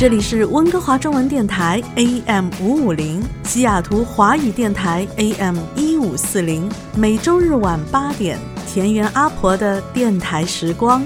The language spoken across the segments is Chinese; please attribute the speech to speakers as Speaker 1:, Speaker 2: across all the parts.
Speaker 1: 这里是温哥华中文电台 AM 五五零，西雅图华语电台 AM 一五四零，每周日晚八点，田园阿婆的电台时光。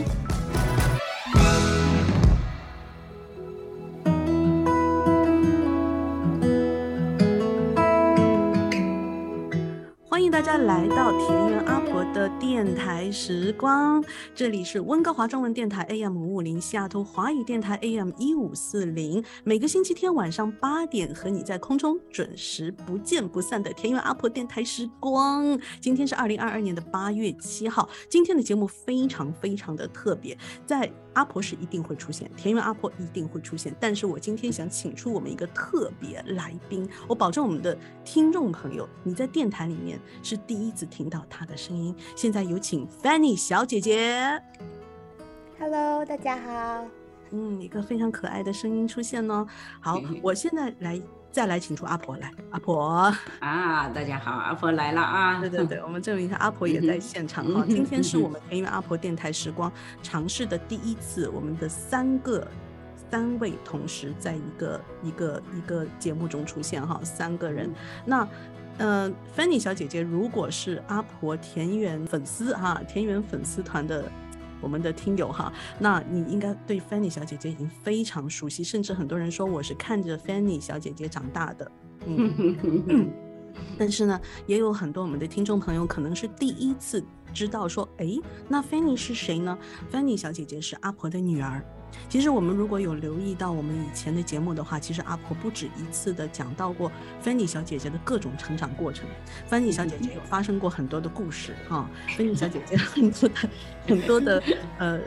Speaker 1: 台时光，这里是温哥华中文电台 AM 五五零，西雅图华语电台 AM 一五四零，每个星期天晚上八点和你在空中准时不见不散的田园阿婆电台时光。今天是二零二二年的八月七号，今天的节目非常非常的特别，在。阿婆是一定会出现，田园阿婆一定会出现，但是我今天想请出我们一个特别来宾，我保证我们的听众朋友，你在电台里面是第一次听到她的声音。现在有请 Fanny 小姐姐。
Speaker 2: Hello，大家好。
Speaker 1: 嗯，一个非常可爱的声音出现哦。好，我现在来。再来，请出阿婆来。阿婆
Speaker 3: 啊，大家好，阿婆来了啊！
Speaker 1: 对对对，我们证明一下，阿婆也在现场哈。今天是我们田园阿婆电台时光尝试的第一次，我们的三个三位同时在一个一个一个节目中出现哈，三个人。那呃，Fanny 小姐姐，如果是阿婆田园粉丝哈，田园粉丝团的。我们的听友哈，那你应该对 Fanny 小姐姐已经非常熟悉，甚至很多人说我是看着 Fanny 小姐姐长大的。嗯，但是呢，也有很多我们的听众朋友可能是第一次知道说，哎，那 Fanny 是谁呢？Fanny 小姐姐是阿婆的女儿。其实我们如果有留意到我们以前的节目的话，其实阿婆不止一次的讲到过芬妮小姐姐的各种成长过程。芬妮小姐姐有发生过很多的故事哈，芬妮小姐姐很多的很多的呃。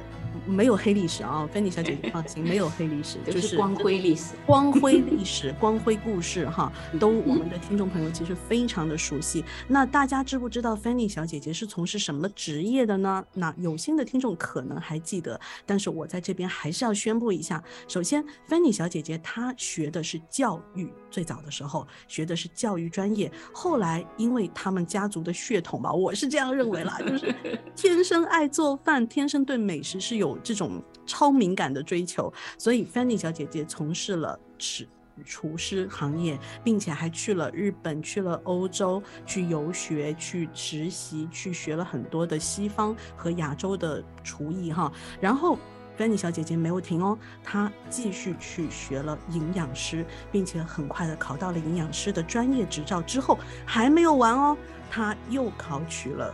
Speaker 1: 没有黑历史啊，芬妮小姐姐放心，没有黑历史，
Speaker 3: 就是光辉历史、
Speaker 1: 光辉历史、光辉故事哈，都我们的听众朋友其实非常的熟悉。那大家知不知道芬妮小姐姐是从事什么职业的呢？那有心的听众可能还记得，但是我在这边还是要宣布一下。首先，芬妮小姐姐她学的是教育，最早的时候学的是教育专业，后来因为他们家族的血统吧，我是这样认为啦，就是 天生爱做饭，天生对美食是有。有这种超敏感的追求，所以 Fanny 小姐姐从事了厨厨师行业，并且还去了日本、去了欧洲去游学、去实习、去学了很多的西方和亚洲的厨艺哈。然后芬妮小姐姐没有停哦，她继续去学了营养师，并且很快的考到了营养师的专业执照。之后还没有完哦，她又考取了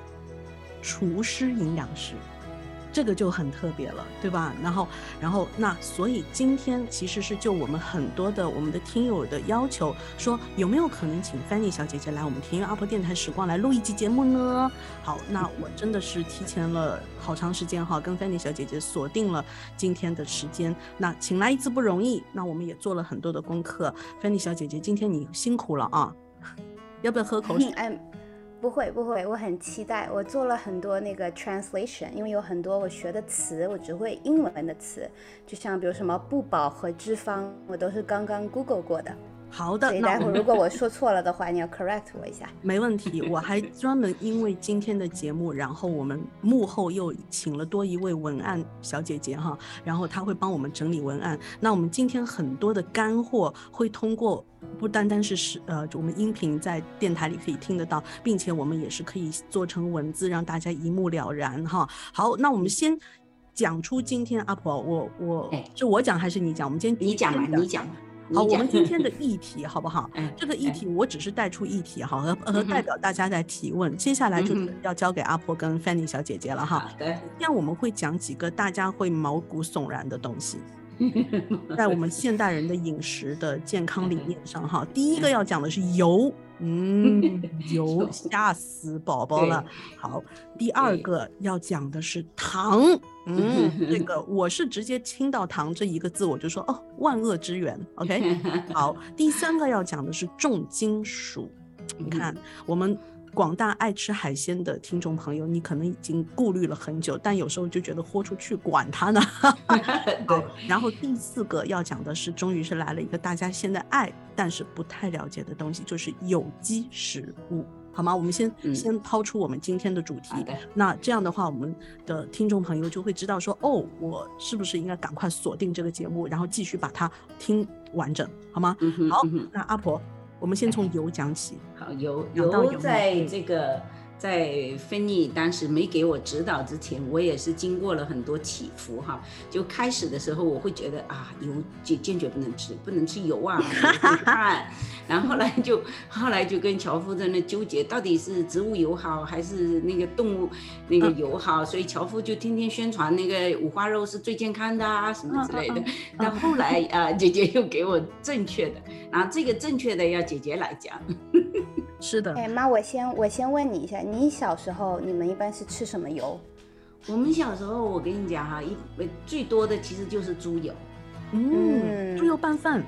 Speaker 1: 厨师营养师。这个就很特别了，对吧？然后，然后那所以今天其实是就我们很多的我们的听友的要求，说有没有可能请 Fanny 小姐姐来我们田园阿婆电台时光来录一集节目呢？好，那我真的是提前了好长时间哈，跟 Fanny 小姐姐锁定了今天的时间。那请来一次不容易，那我们也做了很多的功课。Fanny 小姐姐，今天你辛苦了啊！要不要喝口水？
Speaker 2: 不会不会，我很期待。我做了很多那个 translation，因为有很多我学的词，我只会英文的词，就像比如什么不饱和脂肪，我都是刚刚 Google 过的。
Speaker 1: 好的，
Speaker 2: 所以待会如果我说错了的话，你要 correct 我一下。
Speaker 1: 没问题，我还专门因为今天的节目，然后我们幕后又请了多一位文案小姐姐哈，然后她会帮我们整理文案。那我们今天很多的干货会通过不单单是是呃我们音频在电台里可以听得到，并且我们也是可以做成文字让大家一目了然哈。好，那我们先讲出今天阿婆，我我是我讲还是你讲？我们今天
Speaker 3: 你讲吧，你讲嘛。
Speaker 1: 好，我们今天的议题好不好？这个议题我只是带出议题哈，和和代表大家在提问。接下来就要交给阿婆跟 Fanny 小姐姐了哈。
Speaker 3: 对，
Speaker 1: 今天我们会讲几个大家会毛骨悚然的东西。在我们现代人的饮食的健康理念上，哈，第一个要讲的是油，嗯，油吓死宝宝了。好，第二个要讲的是糖，嗯，这个我是直接听到糖这一个字，我就说哦，万恶之源。OK，好，第三个要讲的是重金属，你看我们。广大爱吃海鲜的听众朋友，你可能已经顾虑了很久，但有时候就觉得豁出去，管它呢。
Speaker 3: 对。
Speaker 1: 然后第四个要讲的是，终于是来了一个大家现在爱但是不太了解的东西，就是有机食物，好吗？我们先先抛出我们今天的主题。那这样的话，我们的听众朋友就会知道说，哦，我是不是应该赶快锁定这个节目，然后继续把它听完整，好吗？好，那阿婆。我们先从油讲起。
Speaker 3: 好，油油在这个在芬妮当时没给我指导之前，我也是经过了很多起伏哈。就开始的时候，我会觉得啊，油坚坚决不能吃，不能吃油啊，会胖。然后后来就后来就跟樵夫在那纠结，到底是植物油好还是那个动物那个油好？所以樵夫就天天宣传那个五花肉是最健康的啊，什么之类的。但后来啊，姐姐又给我正确的，然后这个正确的要姐姐来讲。
Speaker 1: 是的。
Speaker 2: 哎妈，我先我先问你一下，你小时候你们一般是吃什么油？
Speaker 3: 我们小时候我跟你讲哈，一最多的其实就是猪油。
Speaker 1: 嗯，猪油拌饭。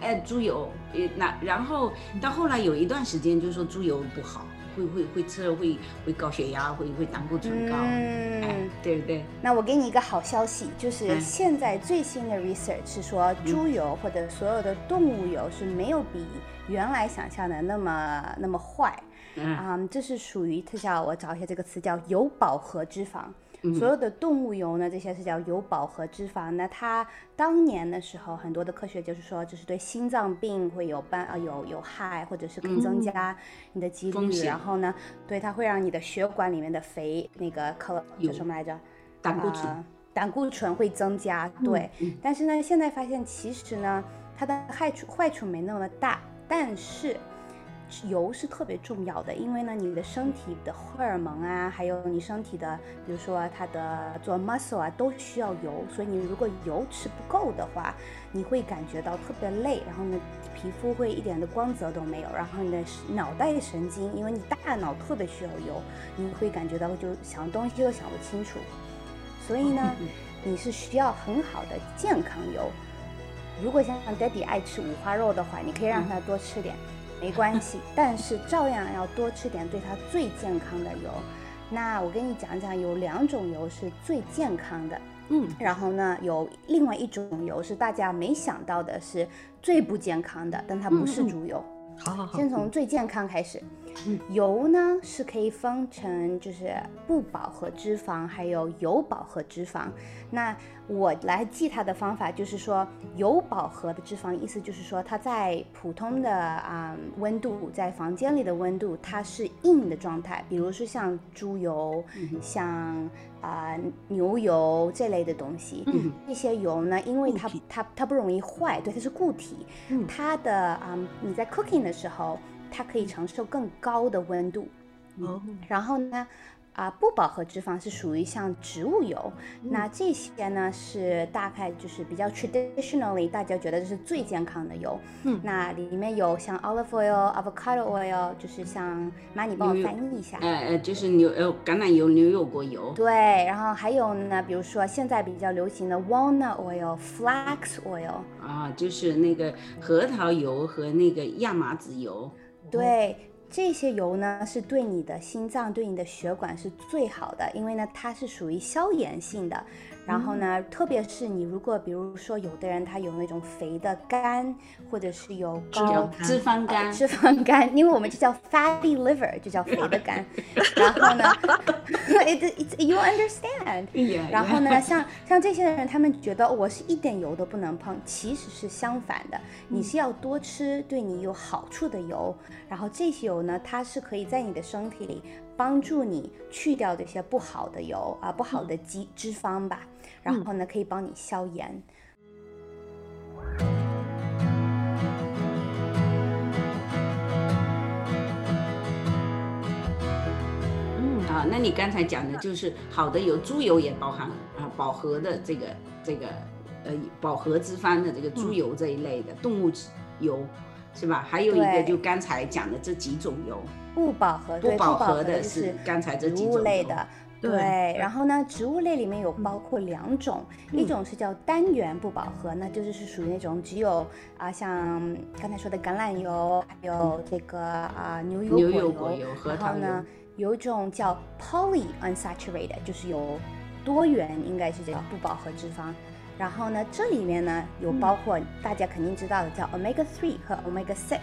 Speaker 3: 哎，猪油，呃，那然后到后来有一段时间，就是说猪油不好，会会会吃了会会高血压，会会胆固醇高，嗯，对不对？
Speaker 2: 那我给你一个好消息，就是现在最新的 research 是说，猪油或者所有的动物油是没有比原来想象的那么那么坏，嗯，这是属于特效我找一下这个词叫油饱和脂肪。所有的动物油呢，这些是叫有饱和脂肪。那它当年的时候，很多的科学就是说，就是对心脏病会有伴啊有有害，或者是可以增加你的几率。然后呢，对它会让你的血管里面的肥那个可叫什么来着？
Speaker 3: 胆固醇。
Speaker 2: 胆固醇会增加。对。但是呢，现在发现其实呢，它的害处坏处没那么大，但是。油是特别重要的，因为呢，你的身体的荷尔蒙啊，还有你身体的，比如说它的做 muscle 啊，都需要油。所以你如果油吃不够的话，你会感觉到特别累，然后呢，皮肤会一点的光泽都没有，然后你的脑袋神经，因为你大脑特别需要油，你会感觉到就想东西都想不清楚。所以呢，你是需要很好的健康油。如果像 Daddy 爱吃五花肉的话，你可以让他多吃点。没关系，但是照样要多吃点对它最健康的油。那我跟你讲讲，有两种油是最健康的，嗯，然后呢，有另外一种油是大家没想到的，是最不健康的，但它不是猪油。
Speaker 1: 好好好，
Speaker 2: 先从最健康开始。油呢是可以分成就是不饱和脂肪，还有有饱和脂肪。那我来记它的方法就是说，有饱和的脂肪，意思就是说它在普通的啊温度，在房间里的温度，它是硬的状态。比如说像猪油，像啊牛油这类的东西，嗯这些油呢，因为它它它不容易坏，对，它是固体，它的啊你在 cooking 的时候。它可以承受更高的温度，哦，然后呢？啊，不饱和脂肪是属于像植物油，那这些呢是大概就是比较 traditionally 大家觉得这是最健康的油。嗯，那里面有像 olive oil、avocado oil，就是像妈你帮我翻译一下。
Speaker 3: 哎哎，就是牛呃橄榄油、牛油果油。
Speaker 2: 对，然后还有呢，比如说现在比较流行的 walnut oil、flax oil。
Speaker 3: 啊，就是那个核桃油和那个亚麻籽油。
Speaker 2: 对。这些油呢，是对你的心脏、对你的血管是最好的，因为呢，它是属于消炎性的。然后呢，特别是你如果比如说有的人他有那种肥的肝，或者是有高
Speaker 3: 脂肪肝，
Speaker 2: 脂肪肝，因为我们就叫 fatty liver，就叫肥的肝。然后呢，it it you understand？然后呢，像像这些人，他们觉得我是一点油都不能碰，其实是相反的，你是要多吃对你有好处的油。然后这些油呢，它是可以在你的身体里帮助你去掉这些不好的油啊，不好的脂脂肪吧。然后呢，可以帮你消炎。
Speaker 3: 嗯，啊，那你刚才讲的就是好的油，猪油也包含啊饱和的这个这个呃饱和脂肪的这个猪油这一类的动物油，是吧？还有一个就刚才讲的这几种油，
Speaker 2: 不饱和
Speaker 3: 不
Speaker 2: 饱
Speaker 3: 和
Speaker 2: 的
Speaker 3: 是刚才这
Speaker 2: 几种类的。
Speaker 1: 对，
Speaker 2: 然后呢，植物类里面有包括两种，一种是叫单元不饱和，那就是是属于那种只有啊，像刚才说的橄榄油，还有这个啊牛油
Speaker 3: 果油，
Speaker 2: 然后呢，有一种叫 polyunsaturated，就是有多元，应该是叫不饱和脂肪。然后呢，这里面呢有包括大家肯定知道的叫 omega three 和 omega six，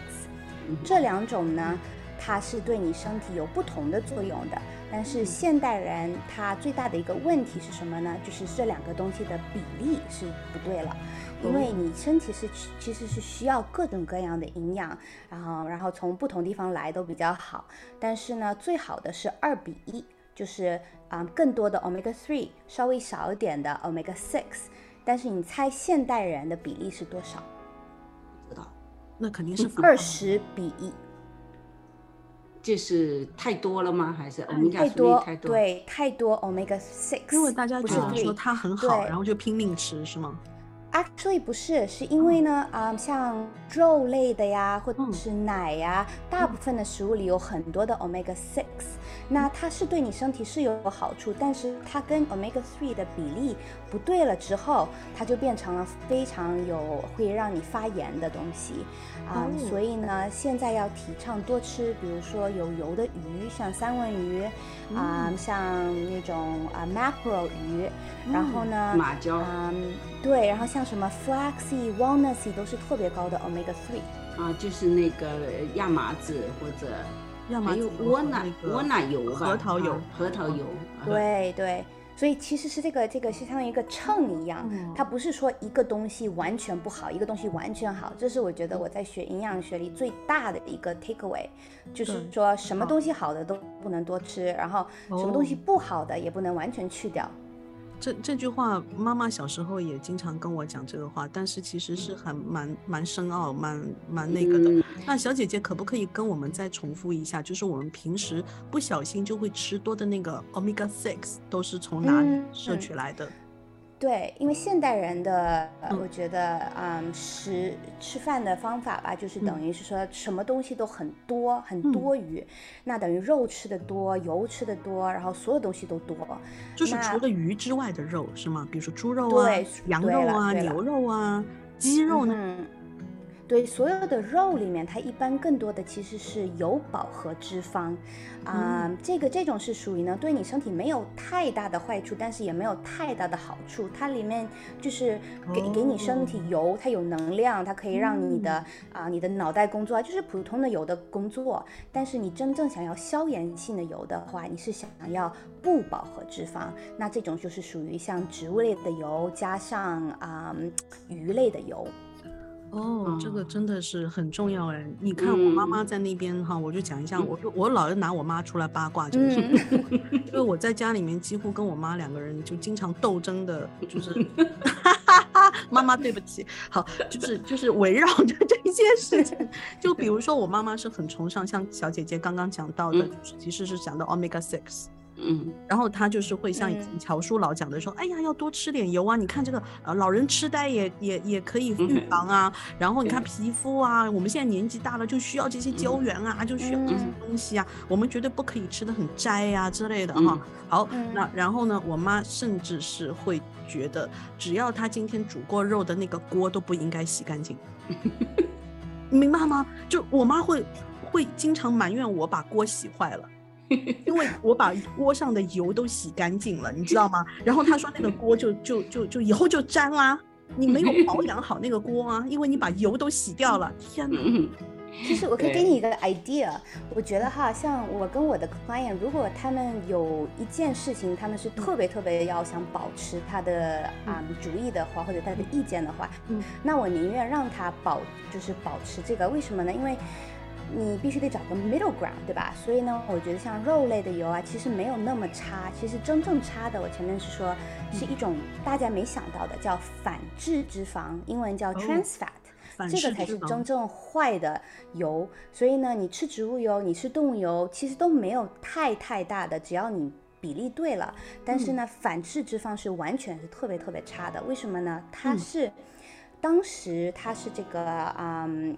Speaker 2: 这两种呢，它是对你身体有不同的作用的。但是现代人他最大的一个问题是什么呢？就是这两个东西的比例是不对了，因为你身体是其实是需要各种各样的营养，然后然后从不同地方来都比较好。但是呢，最好的是二比一，就是啊更多的 omega three，稍微少一点的 omega six。但是你猜现代人的比例是多少？
Speaker 1: 不知道，那肯定是
Speaker 2: 二十比一。
Speaker 3: 这是太多了吗？还是欧米伽
Speaker 2: 太多？
Speaker 3: 太多，
Speaker 2: 对，太多 omega six。
Speaker 1: 因为大家觉得说它很好，然后就拼命吃，是吗
Speaker 2: ？Actually 不是，是因为呢，啊，像肉类的呀，或者是奶呀，大部分的食物里有很多的 omega six，那它是对你身体是有好处，但是它跟 omega three 的比例不对了之后，它就变成了非常有会让你发炎的东西，啊，所以呢，现在要提倡多吃，比如说有油的鱼，像三文鱼，啊，像那种啊 mackerel 鱼，然后呢，
Speaker 3: 马鲛，
Speaker 2: 嗯，对，然后像。什么 flaxy、walnutsy 都是特别高的 omega three
Speaker 3: 啊，就是那个亚麻籽或者
Speaker 1: 亚麻籽、
Speaker 3: 窝奶、窝奶油、
Speaker 1: 核桃油、
Speaker 3: 核桃油。
Speaker 2: 对对，所以其实是这个这个是相当于一个秤一样，它不是说一个东西完全不好，一个东西完全好。这是我觉得我在学营养学里最大的一个 take away，就是说什么东西好的都不能多吃，然后什么东西不好的也不能完全去掉。
Speaker 1: 这这句话，妈妈小时候也经常跟我讲这个话，但是其实是很蛮蛮深奥、蛮蛮那个的。那小姐姐可不可以跟我们再重复一下？就是我们平时不小心就会吃多的那个 omega six 都是从哪里摄取来的？
Speaker 2: 对，因为现代人的，我觉得，嗯，食吃饭的方法吧，就是等于是说什么东西都很多，很多余，那等于肉吃的多，油吃的多，然后所有东西都多。
Speaker 1: 就是除了鱼之外的肉是吗？比如说猪肉啊、羊肉啊、牛肉啊、鸡肉呢？
Speaker 2: 对所有的肉里面，它一般更多的其实是有饱和脂肪，啊，这个这种是属于呢对你身体没有太大的坏处，但是也没有太大的好处。它里面就是给给你身体油，它有能量，它可以让你的啊你的脑袋工作，就是普通的油的工作。但是你真正想要消炎性的油的话，你是想要不饱和脂肪，那这种就是属于像植物类的油加上啊鱼类的油。
Speaker 1: 哦，这个真的是很重要哎！你看我妈妈在那边哈，我就讲一下，我就我老是拿我妈出来八卦，就是 因为我在家里面几乎跟我妈两个人就经常斗争的，就是 妈妈对不起，好，就是就是围绕着这件事情，就比如说我妈妈是很崇尚像小姐姐刚刚讲到的，就是其实是讲到 omega six。
Speaker 3: 嗯，
Speaker 1: 然后他就是会像以前乔叔老讲的说，哎呀，要多吃点油啊！你看这个呃，老人痴呆也也也可以预防啊。然后你看皮肤啊，我们现在年纪大了就需要这些胶原啊，就需要这些东西啊。我们绝对不可以吃的很斋啊之类的哈。好，那然后呢，我妈甚至是会觉得，只要她今天煮过肉的那个锅都不应该洗干净，明白吗？就我妈会会经常埋怨我把锅洗坏了。因为我把锅上的油都洗干净了，你知道吗？然后他说那个锅就就就就以后就粘啦，你没有保养好那个锅啊，因为你把油都洗掉了。天哪！
Speaker 2: 其实我可以给你一个 idea，我觉得哈，像我跟我的 client，如果他们有一件事情，他们是特别特别要想保持他的啊主意的话，或者他的意见的话，嗯，那我宁愿让他保就是保持这个，为什么呢？因为。你必须得找个 middle ground，对吧？所以呢，我觉得像肉类的油啊，其实没有那么差。其实真正差的，我前面是说是一种大家没想到的，叫反制脂肪，英文叫 trans fat，这个才是真正坏的油。所以呢，你吃植物油，你吃动物油，其实都没有太太大的，只要你。比例对了，但是呢，反式脂肪是完全是特别特别差的。为什么呢？它是当时它是这个嗯。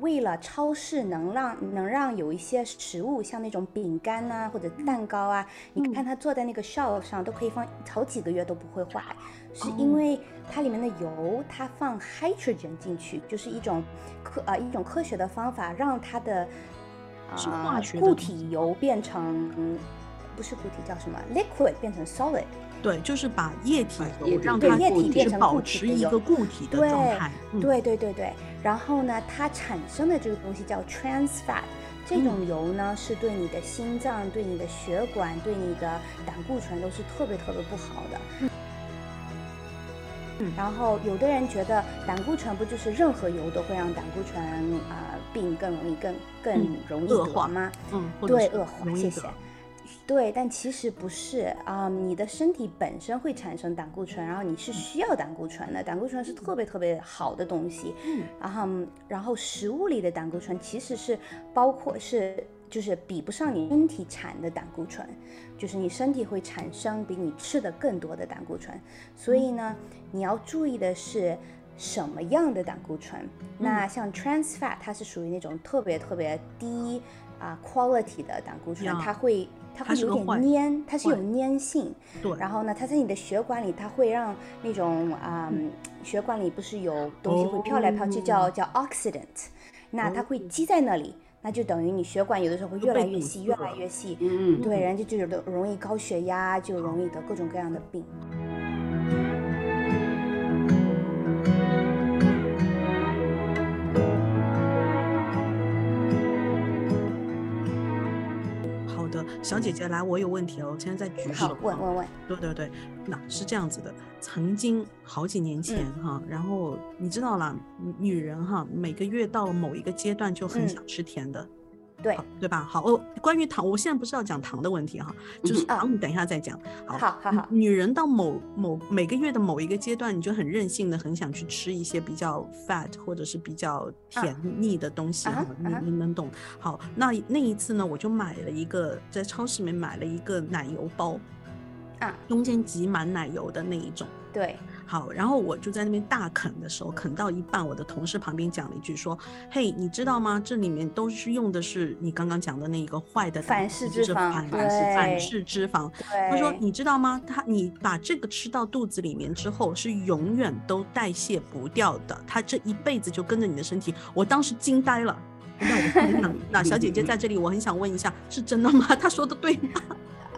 Speaker 2: 为了超市能让能让有一些食物，像那种饼干呐或者蛋糕啊，你看它坐在那个 shelf 上都可以放好几个月都不会坏，是因为它里面的油它放 hydrogen 进去，就是一种科呃一种科学的方法，让它的
Speaker 1: 啊
Speaker 2: 固体油变成不是固体叫什么 liquid 变成 solid。
Speaker 1: 对，就是把液体油让
Speaker 2: 它
Speaker 1: 液
Speaker 2: 体变成
Speaker 1: 保持一个固体的状态。
Speaker 2: 对对对对。然后呢，它产生的这个东西叫 trans fat，这种油呢是对你的心脏、对你的血管、对你的胆固醇都是特别特别不好的。嗯。然后有的人觉得胆固醇不就是任何油都会让胆固醇啊病更容易更更容易得吗？
Speaker 1: 嗯，
Speaker 2: 对，恶化。谢谢。对，但其实不是啊，你的身体本身会产生胆固醇，然后你是需要胆固醇的，胆固醇是特别特别好的东西。嗯，然后然后食物里的胆固醇其实是包括是就是比不上你身体产的胆固醇，就是你身体会产生比你吃的更多的胆固醇，所以呢，你要注意的是什么样的胆固醇。那像 trans fat 它是属于那种特别特别低啊 quality 的胆固醇，它会。它会有点粘，它是有粘性。
Speaker 1: 对。
Speaker 2: 然后呢，它在你的血管里，它会让那种啊，血管里不是有东西会飘来飘去，叫叫 oxidant。那它会积在那里，那就等于你血管有的时候会越来越细，越来越细。嗯。对，人家就有的容易高血压，就容易得各种各样的病。
Speaker 1: 小姐姐来，我有问题哦，我现在在举手。
Speaker 2: 问问问。
Speaker 1: 对对对，那是这样子的，曾经好几年前哈，然后你知道啦，女人哈，每个月到了某一个阶段就很想吃甜的。
Speaker 2: 对
Speaker 1: 对吧？好哦，关于糖，我现在不是要讲糖的问题哈，就是糖，你等一下再讲。
Speaker 2: 好，好，好。
Speaker 1: 女人到某某每个月的某一个阶段，你就很任性的很想去吃一些比较 fat 或者是比较甜腻的东西哈，你你能懂？好，那那一次呢，我就买了一个在超市里面买了一个奶油包，
Speaker 2: 啊，
Speaker 1: 中间挤满奶油的那一种。
Speaker 2: 对。
Speaker 1: 好，然后我就在那边大啃的时候，啃到一半，我的同事旁边讲了一句说：“嘿，你知道吗？这里面都是用的是你刚刚讲的那一个坏的
Speaker 2: 反式脂肪，
Speaker 1: 反反式脂肪。”他说：“你知道吗？他你把这个吃到肚子里面之后，是永远都代谢不掉的，他这一辈子就跟着你的身体。”我当时惊呆了。那我那小姐姐在这里，我很想问一下，是真的吗？她说的对吗？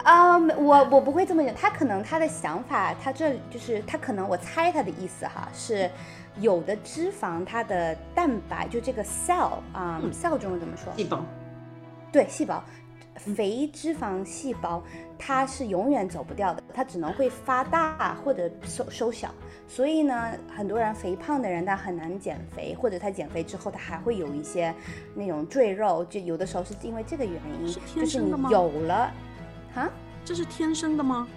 Speaker 2: 啊，我我不会这么讲，他可能他的想法，他这就是他可能我猜他的意思哈，是有的脂肪它的蛋白就这个 cell 啊，cell 中文怎么说？
Speaker 3: 细胞。
Speaker 2: 对，细胞，肥脂肪细胞它是永远走不掉的，它只能会发大或者收收小，所以呢，很多人肥胖的人他很难减肥，或者他减肥之后他还会有一些那种赘肉，就有的时候是因为这个原因，就是你有了。啊，
Speaker 1: 这是天生的吗？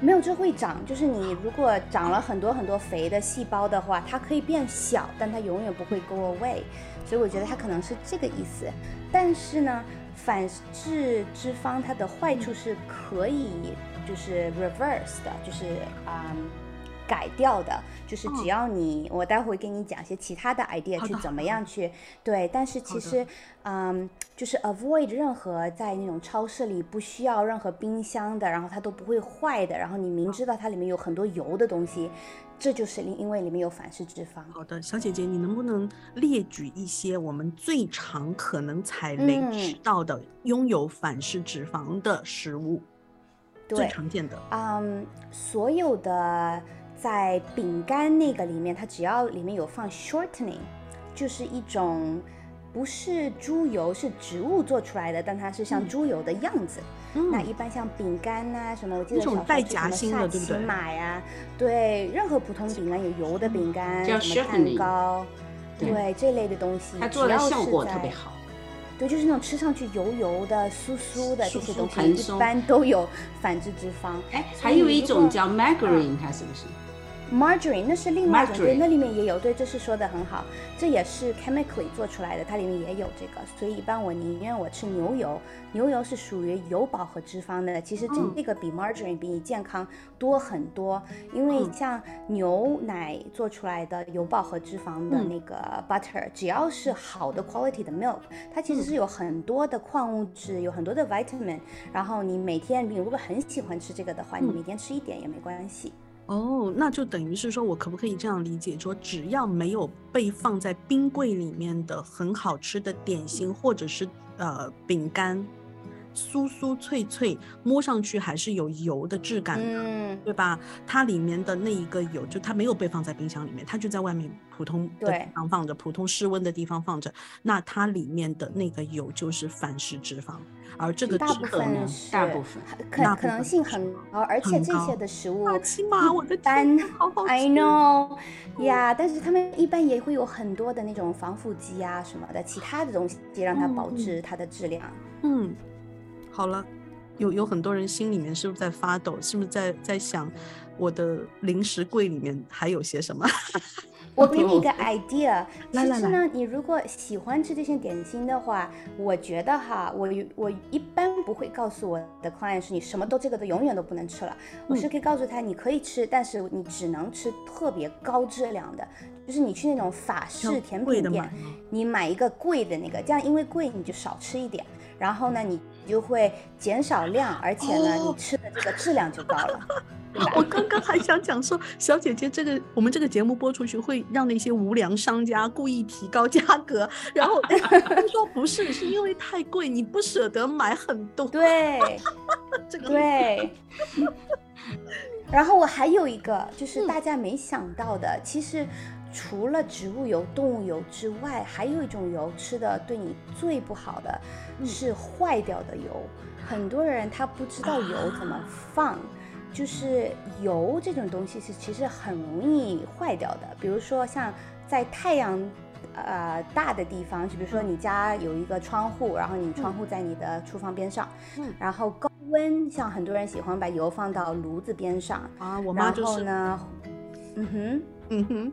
Speaker 2: 没有，这会长。就是你如果长了很多很多肥的细胞的话，它可以变小，但它永远不会 go away。所以我觉得它可能是这个意思。但是呢，反式脂肪它的坏处是可以就是 reverse 的，就是啊。改掉的，就是只要你，我待会给你讲一些其他的 idea 去怎么样去对，但是其实，嗯，就是 avoid 任何在那种超市里不需要任何冰箱的，然后它都不会坏的，然后你明知道它里面有很多油的东西，这就是因因为里面有反式脂肪。
Speaker 1: 好的，小姐姐，你能不能列举一些我们最常可能踩雷吃到的拥有反式脂肪的食物？最常见的，
Speaker 2: 嗯，所有的。在饼干那个里面，它只要里面有放 shortening，就是一种不是猪油，是植物做出来的，但它是像猪油的样子。那一般像饼干呐什么，我记得小时候什么萨琪玛呀，对，任何普通饼干有油的饼干，什么蛋糕，对这类的东西，
Speaker 3: 它做的效果特别好。
Speaker 2: 对，就是那种吃上去油油的、酥酥的这些东西，一般都有反式脂肪。
Speaker 3: 哎，还有一种叫 margarine，它是不是？
Speaker 2: Margarine 那是另外一种，对，那里面也有，对，这是说的很好，这也是 chemically 做出来的，它里面也有这个，所以一般我宁愿我吃牛油，牛油是属于有饱和脂肪的，其实这这个比 margarine 比你健康多很多，因为像牛奶做出来的有饱和脂肪的那个 butter，只要是好的 quality 的 milk，它其实是有很多的矿物质，有很多的 vitamin，然后你每天你如果很喜欢吃这个的话，你每天吃一点也没关系。
Speaker 1: 哦，那就等于是说，我可不可以这样理解，说只要没有被放在冰柜里面的很好吃的点心，或者是呃饼干，酥酥脆脆，摸上去还是有油的质感的，对吧？它里面的那一个油，就它没有被放在冰箱里面，它就在外面普通的地方放着，普通室温的地方放着，那它里面的那个油就是反式脂肪。而这个
Speaker 2: 大部分是
Speaker 3: 大部分
Speaker 2: 可可能性很高，而且这些的食物
Speaker 1: 一
Speaker 2: 般，I know，呀，但是他们一般也会有很多的那种防腐剂啊什么的，其他的东西让它保持它的质量。
Speaker 1: 嗯，好了，有有很多人心里面是不是在发抖？是不是在在想我的零食柜里面还有些什么？
Speaker 2: 我给你一个 idea，其实呢，你如果喜欢吃这些点心的话，我觉得哈，我我一般不会告诉我的 client 是你什么都这个都永远都不能吃了，我是可以告诉他你可以吃，但是你只能吃特别高质量的，就是你去那种法式甜品店，你买一个贵的那个，这样因为贵你就少吃一点，然后呢你就会减少量，而且呢你吃的这个质量就高了。
Speaker 1: 我刚刚还想讲说，小姐姐，这个我们这个节目播出去，会让那些无良商家故意提高价格。然后 他说不是，是因为太贵，你不舍得买很多。
Speaker 2: 对，
Speaker 1: 这个
Speaker 2: 对。然后我还有一个，就是大家没想到的，其实除了植物油、动物油之外，还有一种油吃的对你最不好的是坏掉的油。很多人他不知道油怎么放。就是油这种东西是其实很容易坏掉的，比如说像在太阳，呃大的地方，就比如说你家有一个窗户，然后你窗户在你的厨房边上，嗯，然后高温，像很多人喜欢把油放到炉子边上
Speaker 1: 啊，我妈就是
Speaker 2: 呢，嗯哼，
Speaker 1: 嗯哼。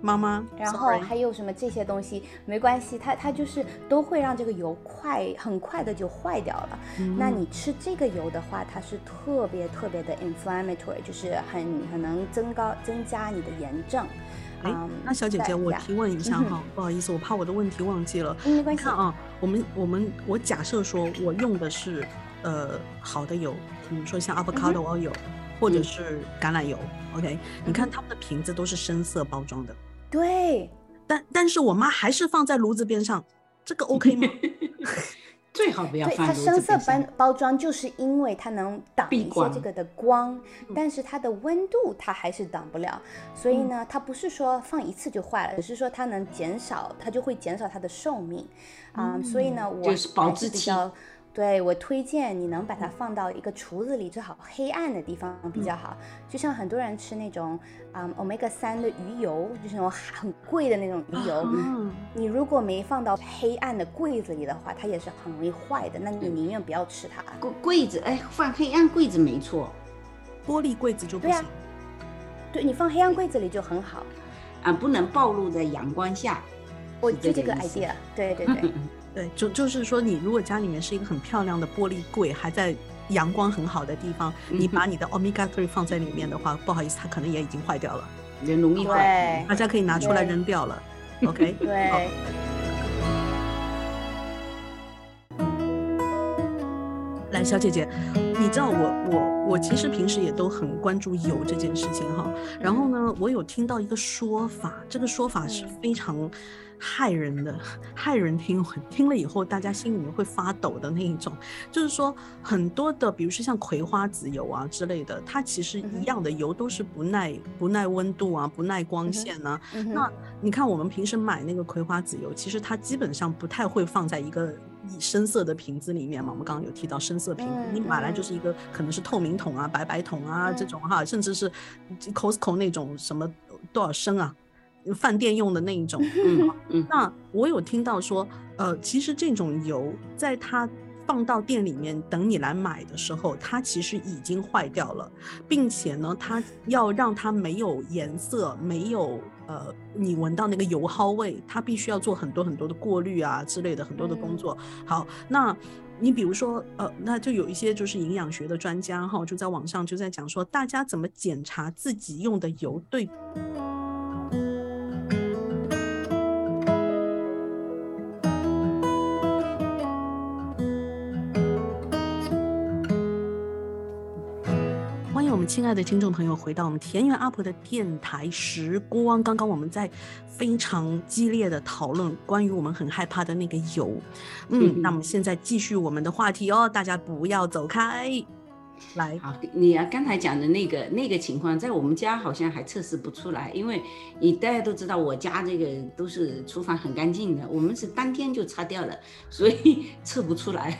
Speaker 1: 妈妈，
Speaker 2: 然后还有什么这些东西没关系，它它就是都会让这个油快很快的就坏掉了。那你吃这个油的话，它是特别特别的 inflammatory，就是很很能增高增加你的炎症。
Speaker 1: 哎，那小姐姐，我提问一下哈，不好意思，我怕我的问题忘记了。
Speaker 2: 没关系。
Speaker 1: 看啊，我们我们我假设说我用的是呃好的油，比如说像 avocado oil 或者是橄榄油，OK？你看他们的瓶子都是深色包装的。
Speaker 2: 对，
Speaker 1: 但但是我妈还是放在炉子边上，这个 OK 吗？
Speaker 3: 最好不要
Speaker 2: 放。对，它深色包包装就是因为它能挡一些这个的光，但是它的温度它还是挡不了，所以呢，它不是说放一次就坏了，只是说它能减少，它就会减少它的寿命啊。所以呢，我
Speaker 3: 是保质期。
Speaker 2: 对我推荐你能把它放到一个橱子里，最好黑暗的地方比较好。就像很多人吃那种啊，omega 三的鱼油，就是那种很贵的那种鱼油。嗯。你如果没放到黑暗的柜子里的话，它也是很容易坏的。那你宁愿不要吃它。
Speaker 3: 柜柜子，哎，放黑暗柜子没错。
Speaker 1: 玻璃柜子就不行。对
Speaker 2: 你放黑暗柜子里就很好。
Speaker 3: 啊，不能暴露在阳光下。
Speaker 2: 我就这个 idea。对对对。
Speaker 1: 对，就就是说，你如果家里面是一个很漂亮的玻璃柜，还在阳光很好的地方，你把你的 omega three 放在里面的话，不好意思，它可能也已经坏掉了，
Speaker 3: 也容易坏，
Speaker 1: 大家可以拿出来扔掉了。OK，
Speaker 2: 对。
Speaker 1: 来，小姐姐，你知道我我我其实平时也都很关注油这件事情哈。然后呢，我有听到一个说法，这个说法是非常。害人的，害人听听了以后，大家心里面会发抖的那一种。就是说，很多的，比如说像葵花籽油啊之类的，它其实一样的油都是不耐不耐温度啊，不耐光线呢。那你看，我们平时买那个葵花籽油，其实它基本上不太会放在一个深色的瓶子里面嘛。我们刚刚有提到深色瓶子，你买来就是一个可能是透明桶啊、白白桶啊这种哈，甚至是 Costco 那种什么多少升啊。饭店用的那一种，嗯，那我有听到说，呃，其实这种油在它放到店里面等你来买的时候，它其实已经坏掉了，并且呢，它要让它没有颜色，没有呃，你闻到那个油耗味，它必须要做很多很多的过滤啊之类的很多的工作。好，那你比如说呃，那就有一些就是营养学的专家哈，就在网上就在讲说，大家怎么检查自己用的油对。亲爱的听众朋友，回到我们田园阿婆的电台时光。刚刚我们在非常激烈的讨论关于我们很害怕的那个油，嗯，那么现在继续我们的话题哦，大家不要走开。来，
Speaker 3: 好，你啊刚才讲的那个那个情况，在我们家好像还测试不出来，因为你大家都知道，我家这个都是厨房很干净的，我们是当天就擦掉了，所以测不出来。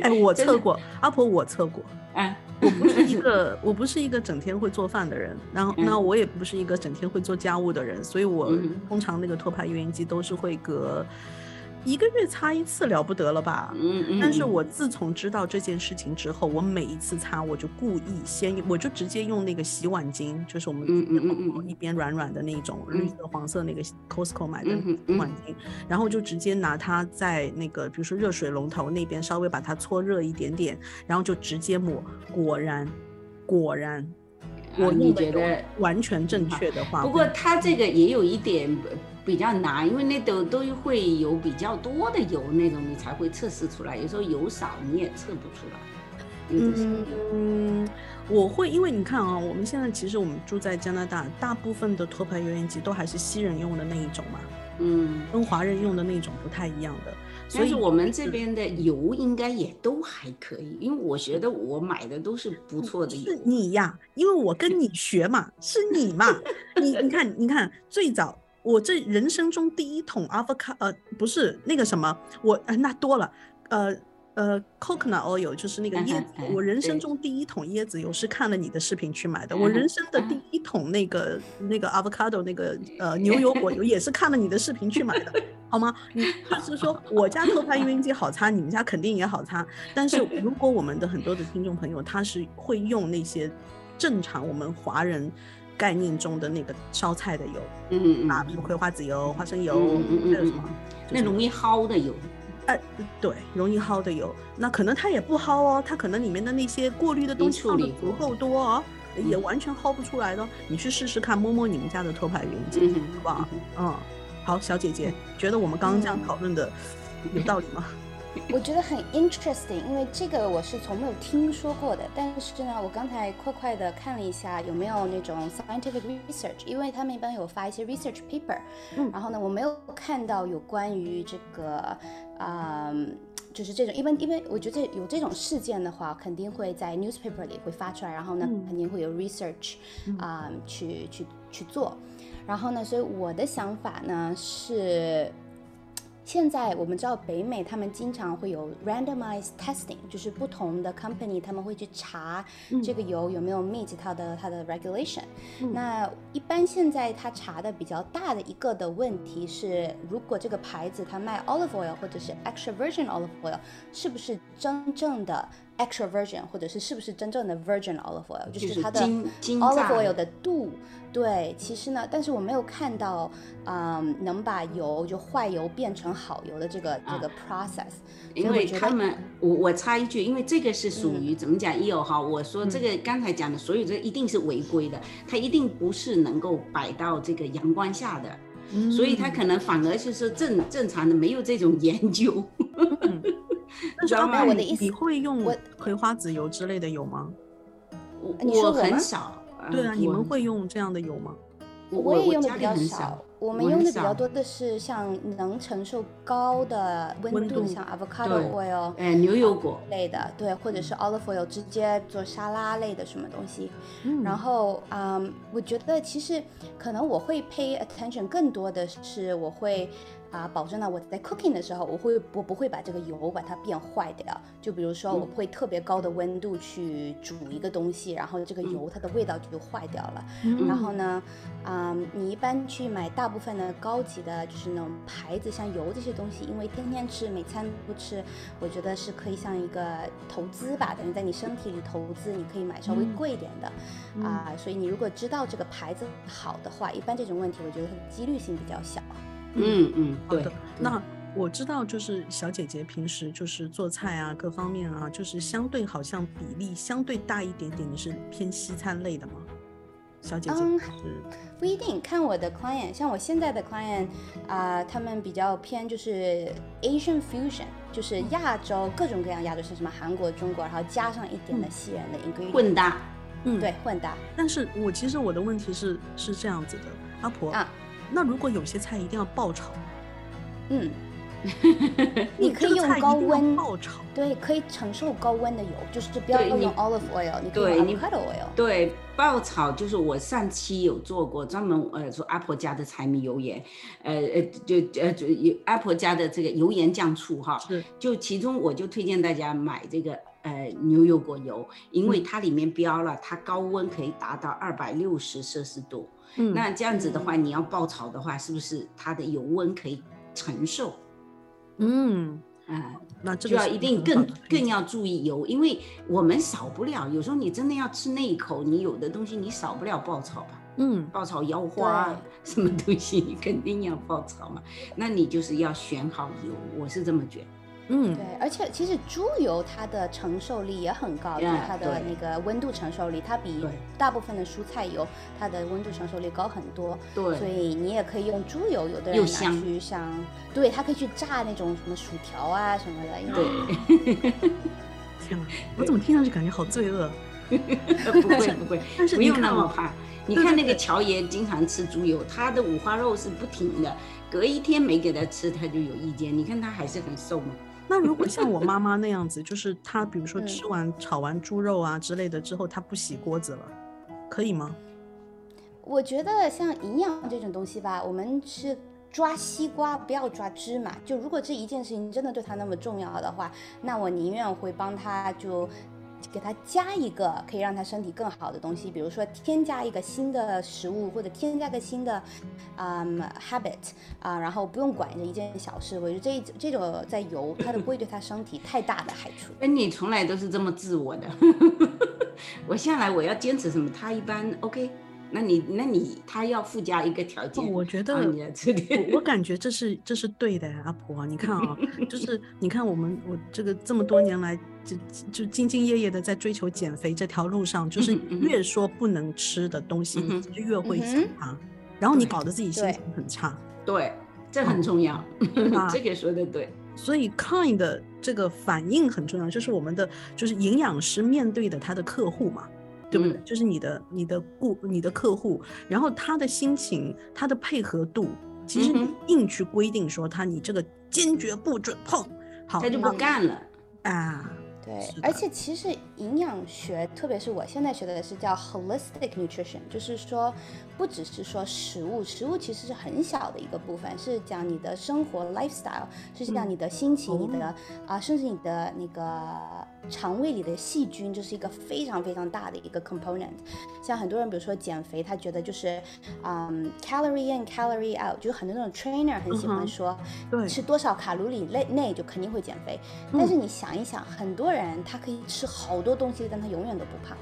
Speaker 1: 哎，我 测过，阿婆我测过，哎。我不是一个，我不是一个整天会做饭的人，然后那我也不是一个整天会做家务的人，所以我通常那个托盘油烟机都是会隔。一个月擦一次了不得了吧？嗯嗯。但是我自从知道这件事情之后，我每一次擦，我就故意先，我就直接用那个洗碗巾，就是我们一边软软的那种绿色黄色那个 Costco 买的洗碗巾，然后就直接拿它在那个比如说热水龙头那边稍微把它搓热一点点，然后就直接抹。果然，果然，我
Speaker 3: 你觉得
Speaker 1: 完全正确的话。
Speaker 3: 不过它这个也有一点。比较难，因为那都都会有比较多的油那种，你才会测试出来。有时候油少你也测不出来。
Speaker 1: 嗯，我会，因为你看啊，我们现在其实我们住在加拿大，大部分的托盘油烟机都还是西人用的那一种嘛。嗯，跟华人用的那种不太一样的。
Speaker 3: 所以我们这边的油应该也都还可以，因为我觉得我买的都是不错的油。
Speaker 1: 是你呀，因为我跟你学嘛，是你嘛？你你看，你看最早。我这人生中第一桶 avocado，呃，不是那个什么，我那多了，呃呃，coconut oil 就是那个椰子。我人生中第一桶椰子油是看了你的视频去买的。我人生的第一桶那个那个 avocado 那个呃牛油果油也是看了你的视频去买的，好吗？你就是说我家托盘油烟机好擦，你们家肯定也好擦。但是如果我们的很多的听众朋友他是会用那些正常我们华人。概念中的那个烧菜的油，嗯嗯啊，比如葵花籽油、花生油，还有什么？
Speaker 3: 那容易耗的油，
Speaker 1: 哎，对，容易薅的油，那可能它也不薅哦，它可能里面的那些过滤的东西放的足够多哦，也完全薅不出来的。你去试试看，摸摸你们家的托盘油烟机，好不好？嗯，好，小姐姐，觉得我们刚刚这样讨论的有道理吗？
Speaker 2: 我觉得很 interesting，因为这个我是从没有听说过的。但是呢，我刚才快快的看了一下有没有那种 scientific research，因为他们一般有发一些 research paper。嗯。然后呢，我没有看到有关于这个，啊，就是这种一般，因为我觉得有这种事件的话，肯定会在 newspaper 里会发出来，然后呢，肯定会有 research 啊，去去去做。然后呢，所以我的想法呢是。现在我们知道北美他们经常会有 randomized testing，就是不同的 company 他们会去查这个油有没有 meet 它的它的 regulation。那一般现在他查的比较大的一个的问题是，如果这个牌子它卖 olive oil 或者是 extra virgin olive oil，是不是真正的？extra virgin 或者是是不是真正的 virgin olive oil，就是它的 olive oil 的度，对，其实呢，但是我没有看到，嗯，能把油就坏油变成好油的这个这个 process。
Speaker 3: 因为他们，我我插一句，因为这个是属于怎么讲？也有哈，我说这个刚才讲的所有这一定是违规的，它一定不是能够摆到这个阳光下的，所以它可能反而就是正正常的，没有这种研究。
Speaker 1: 知道吗？我的意思，你会用葵花籽油之类的油吗？
Speaker 3: 我很少。
Speaker 1: 对啊，你们会用这样的油吗？
Speaker 2: 我也用的比较少。我们用的比较多的是像能承受高的温度，像 avocado oil，
Speaker 3: 哎，牛油果
Speaker 2: 类的，对，或者是 olive oil，直接做沙拉类的什么东西。然后，嗯，我觉得其实可能我会 pay attention 更多的是我会。啊，保证了我在 cooking 的时候，我会我不会把这个油把它变坏掉。就比如说，我会特别高的温度去煮一个东西，然后这个油它的味道就坏掉了。然后呢，啊，你一般去买大部分的高级的，就是那种牌子，像油这些东西，因为天天吃，每餐不吃，我觉得是可以像一个投资吧，等于在你身体里投资，你可以买稍微贵一点的啊。所以你如果知道这个牌子好的话，一般这种问题，我觉得它的几率性比较小。
Speaker 3: 嗯嗯，对。
Speaker 1: 那我知道，就是小姐姐平时就是做菜啊，各方面啊，就是相对好像比例相对大一点点。你是偏西餐类的吗？小姐姐嗯
Speaker 2: 不一定，看我的 client，像我现在的 client 啊，他们比较偏就是 Asian fusion，就是亚洲各种各样亚洲，是什么韩国、中国，然后加上一点的西人的 ingredient，
Speaker 3: 混搭。
Speaker 2: 嗯，对，混搭。
Speaker 1: 但是我其实我的问题是是这样子的，阿婆啊。那如果有些菜一定要爆炒，
Speaker 2: 嗯，你可以用高温
Speaker 1: 爆炒，
Speaker 2: 对，可以承受高温的油，就是不要用 olive oil，你可以用 avocado oil。
Speaker 3: 对，爆炒就是我上期有做过，专门呃说阿婆家的柴米油盐，呃呃就呃就阿婆家的这个油盐酱醋哈，
Speaker 1: 是，
Speaker 3: 就其中我就推荐大家买这个呃牛油果油，因为它里面标了，它高温可以达到二百六十摄氏度。那这样子的话，你要爆炒的话，是不是它的油温可以承受？
Speaker 1: 嗯，
Speaker 3: 啊，
Speaker 1: 那就
Speaker 3: 要一定更更要注意油，因为我们少不了。有时候你真的要吃那一口，你有的东西你少不了爆炒吧？
Speaker 1: 嗯，
Speaker 3: 爆炒腰花 什么东西，你肯定要爆炒嘛。那你就是要选好油，我是这么觉得。
Speaker 1: 嗯，
Speaker 2: 对，而且其实猪油它的承受力也很高，就是它的那个温度承受力，它比大部分的蔬菜油它的温度承受力高很多。
Speaker 3: 对，
Speaker 2: 所以你也可以用猪油，有的人拿去像，对，它可以去炸那种什么薯条啊什么的。
Speaker 3: 对，
Speaker 1: 天哪，我怎么听上去感觉好罪恶？
Speaker 3: 不会不会，
Speaker 1: 但是
Speaker 3: 不用那么怕。你看那个乔爷经常吃猪油，他的五花肉是不停的，隔一天没给他吃，他就有意见。你看他还是很瘦嘛。
Speaker 1: 那如果像我妈妈那样子，就是她比如说吃完炒完猪肉啊之类的之后，她不洗锅子了，可以吗？
Speaker 2: 我觉得像营养这种东西吧，我们是抓西瓜不要抓芝麻。就如果这一件事情真的对她那么重要的话，那我宁愿会帮她就。给他加一个可以让他身体更好的东西，比如说添加一个新的食物，或者添加个新的，嗯，habit 啊，然后不用管着一件小事。我觉得这这种在游，他都不会对他身体太大的害处。
Speaker 3: 哎，你从来都是这么自我的，我下来我要坚持什么，他一般 OK。那你那你他要附加一个条件，
Speaker 1: 我觉得我我感觉这是这是对的，阿婆，你看啊，就 是你看我们我这个这么多年来就就兢兢业业的在追求减肥这条路上，就是越说不能吃的东西，你就越会吃它，然后你搞得自己心情很差。
Speaker 3: 对，这很重要，这个说的对。
Speaker 1: 所以 kind 的这个反应很重要，就是我们的就是营养师面对的他的客户嘛。对不对？就是你的、你的顾、你的客户，然后他的心情、他的配合度，其实你硬去规定说他你这个坚决不准碰，好，
Speaker 3: 他就不干了
Speaker 1: 啊。
Speaker 2: 对，而且其实营养学，特别是我现在学的是叫 holistic nutrition，就是说，不只是说食物，食物其实是很小的一个部分，是讲你的生活 lifestyle，是讲你的心情，你的啊，甚至你的那个。肠胃里的细菌就是一个非常非常大的一个 component，像很多人比如说减肥，他觉得就是，嗯，calorie in calorie out，就是很多那种 trainer 很喜欢说，吃多少卡路里内内就肯定会减肥。但是你想一想，很多人他可以吃好多东西，但他永远都不胖，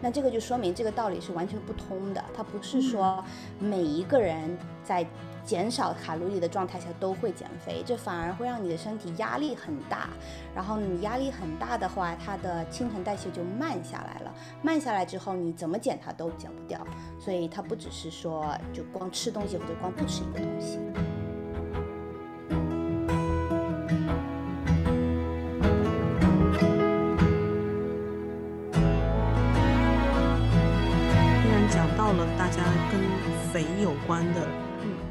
Speaker 2: 那这个就说明这个道理是完全不通的。他不是说每一个人在。减少卡路里的状态下都会减肥，这反而会让你的身体压力很大。然后你压力很大的话，它的新陈代谢就慢下来了。慢下来之后，你怎么减它都减不掉。所以它不只是说就光吃东西或者光不吃一个东西。
Speaker 1: 既然讲到了大家跟肥有关的。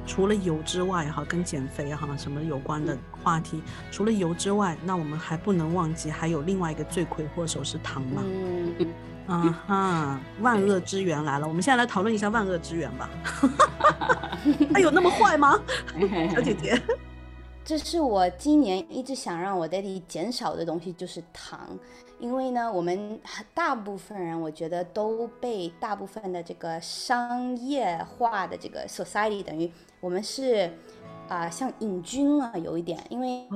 Speaker 1: 除了油之外，哈，跟减肥哈什么有关的话题，除了油之外，那我们还不能忘记，还有另外一个罪魁祸首是糖嘛。
Speaker 2: 嗯，
Speaker 1: 啊哈，万恶之源来了，我们现在来讨论一下万恶之源吧。它有那么坏吗，小姐姐？
Speaker 2: 这是我今年一直想让我 daddy 减少的东西，就是糖。因为呢，我们大部分人，我觉得都被大部分的这个商业化的这个 society，等于我们是啊，像瘾君啊，有一点。因为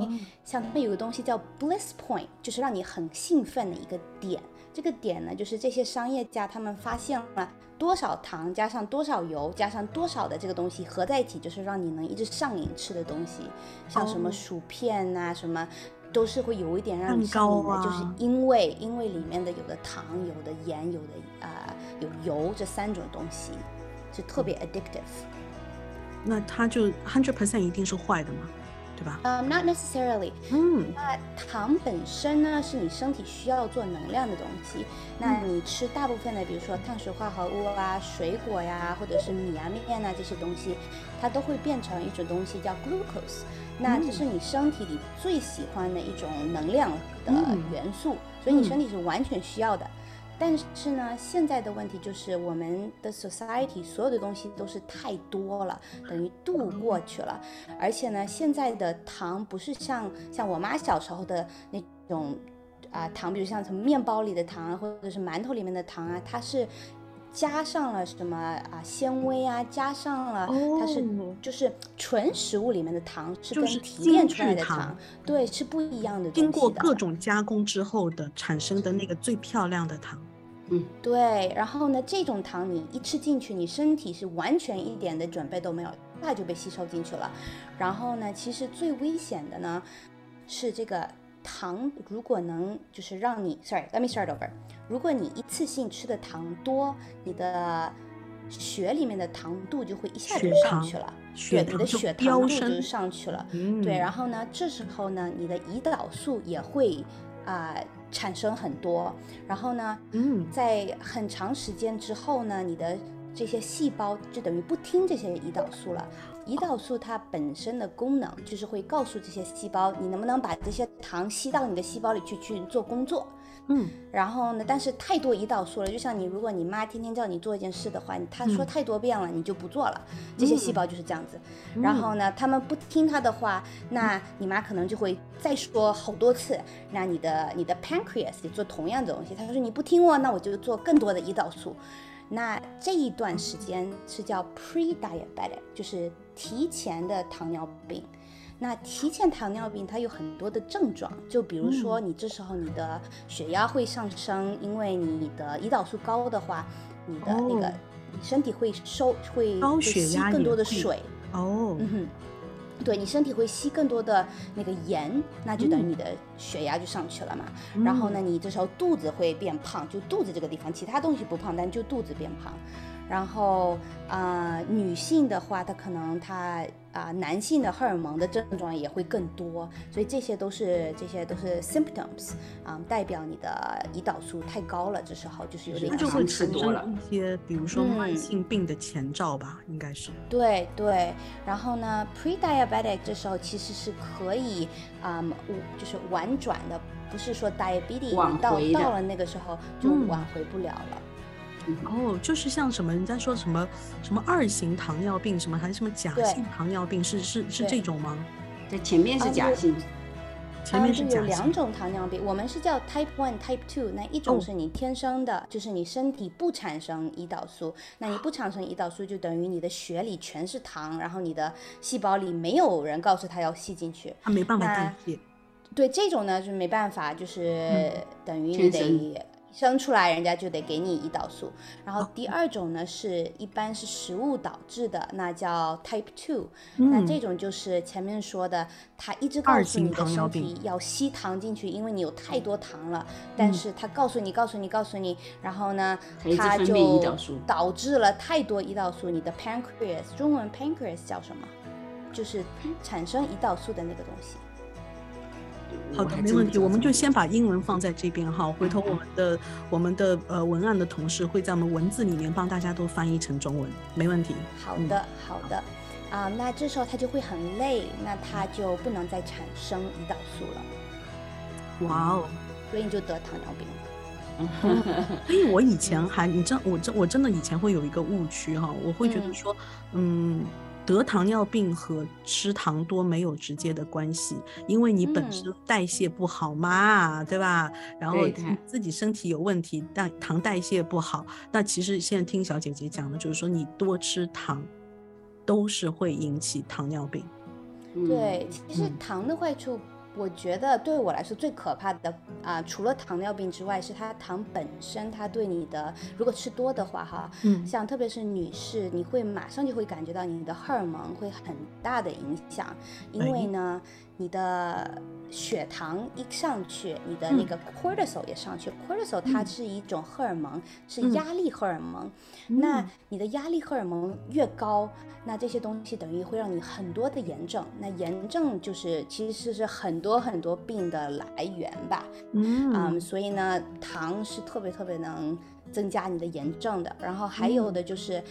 Speaker 2: 像他们有个东西叫 bliss point，就是让你很兴奋的一个点。这个点呢，就是这些商业家他们发现了多少糖加上多少油加上多少的这个东西合在一起，就是让你能一直上瘾吃的东西，像什么薯片呐，什么。都是会有一点让你上瘾的，就是因为因为里面的有的糖、有的盐、有的啊有油这三种东西，是特别 addictive。
Speaker 1: 那它就 hundred percent 一定是坏的吗？对吧？
Speaker 2: 呃，not necessarily。嗯，那糖本身呢，是你身体需要做能量的东西。那你吃大部分的，比如说碳水化合物啊、水果呀，或者是米啊、面啊这些东西，它都会变成一种东西叫 glucose。那这是你身体里最喜欢的一种能量的元素，所以你身体是完全需要的。但是呢，现在的问题就是我们的 society 所有的东西都是太多了，等于度过去了。而且呢，现在的糖不是像像我妈小时候的那种啊糖，比如像什么面包里的糖啊，或者是馒头里面的糖啊，它是加上了什么啊纤维啊，加上了它是就是纯食物里面的糖，是跟提炼出来的糖，对，是不一样的。
Speaker 1: 经过各种加工之后的产生的那个最漂亮的糖。
Speaker 2: 嗯，对，然后呢，这种糖你一吃进去，你身体是完全一点的准备都没有，那就被吸收进去了。然后呢，其实最危险的呢，是这个糖，如果能就是让你，sorry，let me start over，如果你一次性吃的糖多，你的血里面的糖度就会一下就上去了，对，你的血糖度就上去了，对，然后呢，这时候呢，你的胰岛素也会啊。产生很多，然后呢，嗯，在很长时间之后呢，你的这些细胞就等于不听这些胰岛素了。胰岛素它本身的功能就是会告诉这些细胞，你能不能把这些糖吸到你的细胞里去去做工作。嗯，然后呢？但是太多胰岛素了，就像你，如果你妈天天叫你做一件事的话，她说太多遍了，你就不做了。这些细胞就是这样子。然后呢，他们不听她的话，那你妈可能就会再说好多次。那你的你的 pancreas 也做同样的东西，她说你不听我，那我就做更多的胰岛素。那这一段时间是叫 pre-diabetic，就是提前的糖尿病。那提前糖尿病它有很多的症状，就比如说你这时候你的血压会上升，因为你的胰岛素高的话，你的那个你身体会收会会吸更多的水
Speaker 1: 哦，
Speaker 2: 嗯哼，对你身体会吸更多的那个盐，那就等于你的血压就上去了嘛。然后呢，你这时候肚子会变胖，就肚子这个地方，其他东西不胖，但就肚子变胖。然后啊，女性的话，她可能她啊，男性的荷尔蒙的症状也会更多，所以这些都是这些都是 symptoms 啊，代表你的胰岛素太高了，这时候就是有点
Speaker 1: 会吃多了。一些比如说慢性病的前兆吧，应该是。
Speaker 2: 对对，然后呢，pre-diabetic 这时候其实是可以啊，就是婉转的，不是说 diabetes 到到了那个时候就挽回不了了。
Speaker 1: 哦，就是像什么人家说什么什么二型糖尿病，什么还是什么假性糖尿病，是是是这种吗？
Speaker 3: 对前面是假性，
Speaker 1: 前面是
Speaker 2: 有两种糖尿病，我们是叫 Type One、Type Two。那一种是你天生的，就是你身体不产生胰岛素，那你不产生胰岛素就等于你的血里全是糖，然后你的细胞里没有人告诉他要吸进去，
Speaker 1: 他没办法代谢。
Speaker 2: 对这种呢，就没办法，就是等于你得。生出来人家就得给你胰岛素，然后第二种呢是一般是食物导致的，那叫 Type Two，那这种就是前面说的，他一直告诉你的身体要吸糖进去，因为你有太多糖了，但是他告诉你告诉你告诉你，然后呢他就导致了太多胰岛素，你的 pancreas 中文 pancreas 叫什么？就是产生胰岛素的那个东西。
Speaker 1: 好的，没问题，我们就先把英文放在这边哈。回头我们的我们的呃文案的同事会在我们文字里面帮大家都翻译成中文，没问题。
Speaker 2: 好的，好的，啊，那这时候他就会很累，那他就不能再产生胰岛素了。
Speaker 1: 哇哦，
Speaker 2: 所以你就得糖尿病
Speaker 1: 了。所以，我以前还，你真我真我真的以前会有一个误区哈，我会觉得说，嗯。得糖尿病和吃糖多没有直接的关系，因为你本身代谢不好嘛，对吧？然后自己身体有问题，但糖代谢不好，那其实现在听小姐姐讲的，就是说你多吃糖，都是会引起糖尿病。
Speaker 2: 对，其实糖的坏处。我觉得对我来说最可怕的啊，除了糖尿病之外，是它糖本身，它对你的如果吃多的话，哈，嗯，像特别是女士，你会马上就会感觉到你的荷尔蒙会很大的影响，因为呢。你的血糖一上去，你的那个 cortisol 也上去。cortisol 它是一种荷尔蒙，是压力荷尔蒙。那你的压力荷尔蒙越高，那这些东西等于会让你很多的炎症。那炎症就是其实是很多很多病的来源吧。嗯，所以呢，糖是特别特别能增加你的炎症的。然后还有的就是。